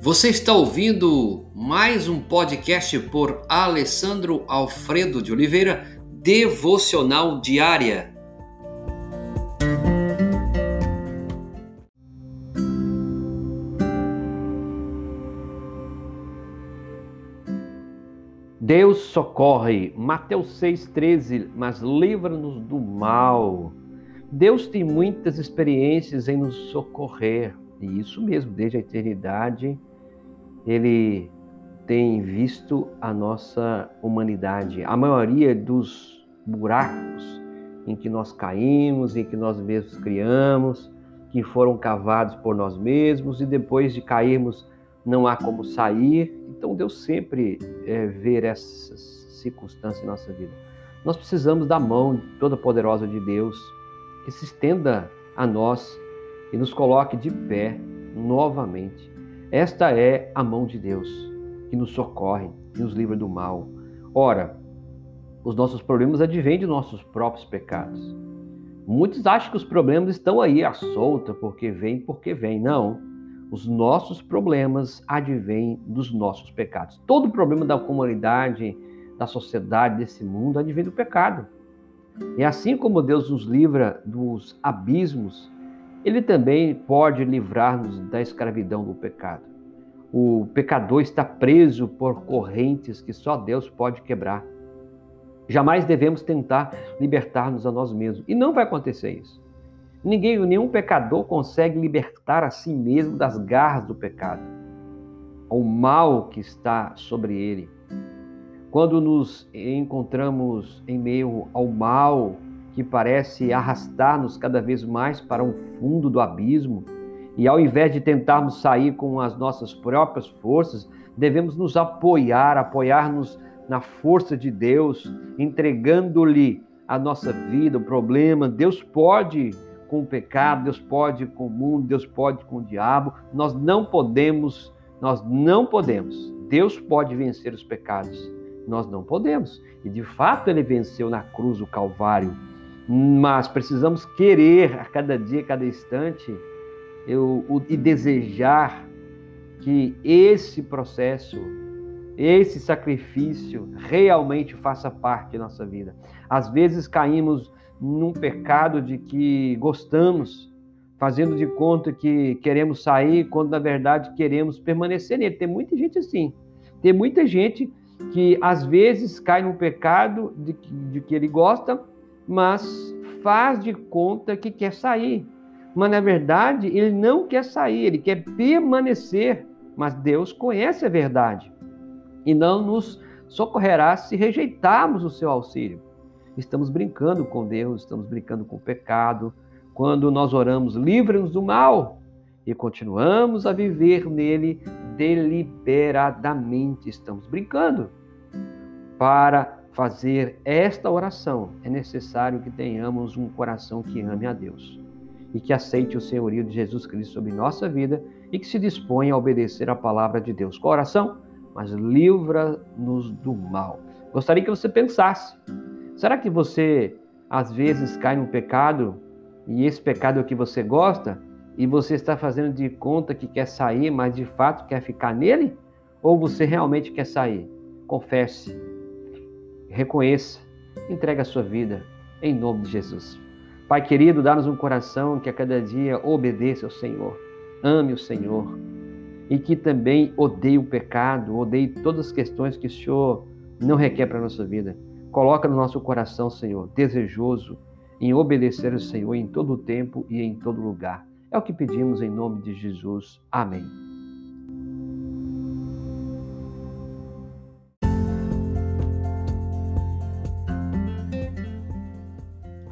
Você está ouvindo mais um podcast por Alessandro Alfredo de Oliveira, Devocional Diária. Deus socorre, Mateus 6,13, mas livra-nos do mal. Deus tem muitas experiências em nos socorrer, e isso mesmo, desde a eternidade, Ele tem visto a nossa humanidade. A maioria dos buracos em que nós caímos, em que nós mesmos criamos, que foram cavados por nós mesmos, e depois de cairmos, não há como sair. Então, Deus sempre é, vê essas circunstâncias em nossa vida. Nós precisamos da mão toda poderosa de Deus que se estenda a nós e nos coloque de pé novamente. Esta é a mão de Deus que nos socorre, que nos livra do mal. Ora, os nossos problemas advêm de nossos próprios pecados. Muitos acham que os problemas estão aí à solta, porque vem, porque vem. Não. Os nossos problemas advêm dos nossos pecados. Todo problema da comunidade, da sociedade, desse mundo, advém do pecado. E assim como Deus nos livra dos abismos, Ele também pode livrar-nos da escravidão do pecado. O pecador está preso por correntes que só Deus pode quebrar. Jamais devemos tentar libertar-nos a nós mesmos. E não vai acontecer isso. Ninguém, nenhum pecador consegue libertar a si mesmo das garras do pecado, ao mal que está sobre ele. Quando nos encontramos em meio ao mal que parece arrastar-nos cada vez mais para o fundo do abismo, e ao invés de tentarmos sair com as nossas próprias forças, devemos nos apoiar, apoiar-nos na força de Deus, entregando-lhe a nossa vida, o problema. Deus pode com o pecado, Deus pode com o mundo, Deus pode com o diabo. Nós não podemos, nós não podemos. Deus pode vencer os pecados nós não podemos. E de fato ele venceu na cruz o Calvário. Mas precisamos querer a cada dia, a cada instante, eu, o, e desejar que esse processo, esse sacrifício realmente faça parte da nossa vida. Às vezes caímos num pecado de que gostamos, fazendo de conta que queremos sair, quando na verdade queremos permanecer nele. Tem muita gente assim. Tem muita gente que às vezes cai no pecado de, de que ele gosta, mas faz de conta que quer sair. Mas na verdade ele não quer sair, ele quer permanecer. Mas Deus conhece a verdade e não nos socorrerá se rejeitarmos o seu auxílio. Estamos brincando com Deus, estamos brincando com o pecado. Quando nós oramos, livre-nos do mal e continuamos a viver nele deliberadamente. Estamos brincando. Para fazer esta oração, é necessário que tenhamos um coração que ame a Deus e que aceite o senhorio de Jesus Cristo sobre nossa vida e que se disponha a obedecer a palavra de Deus. Coração, mas livra-nos do mal. Gostaria que você pensasse: será que você às vezes cai no pecado e esse pecado é o que você gosta? e você está fazendo de conta que quer sair, mas de fato quer ficar nele? Ou você realmente quer sair? Confesse, reconheça, entregue a sua vida em nome de Jesus. Pai querido, dá-nos um coração que a cada dia obedeça ao Senhor, ame o Senhor e que também odeie o pecado, odeie todas as questões que o Senhor não requer para a nossa vida. Coloca no nosso coração, Senhor, desejoso em obedecer ao Senhor em todo o tempo e em todo lugar. É o que pedimos em nome de Jesus. Amém.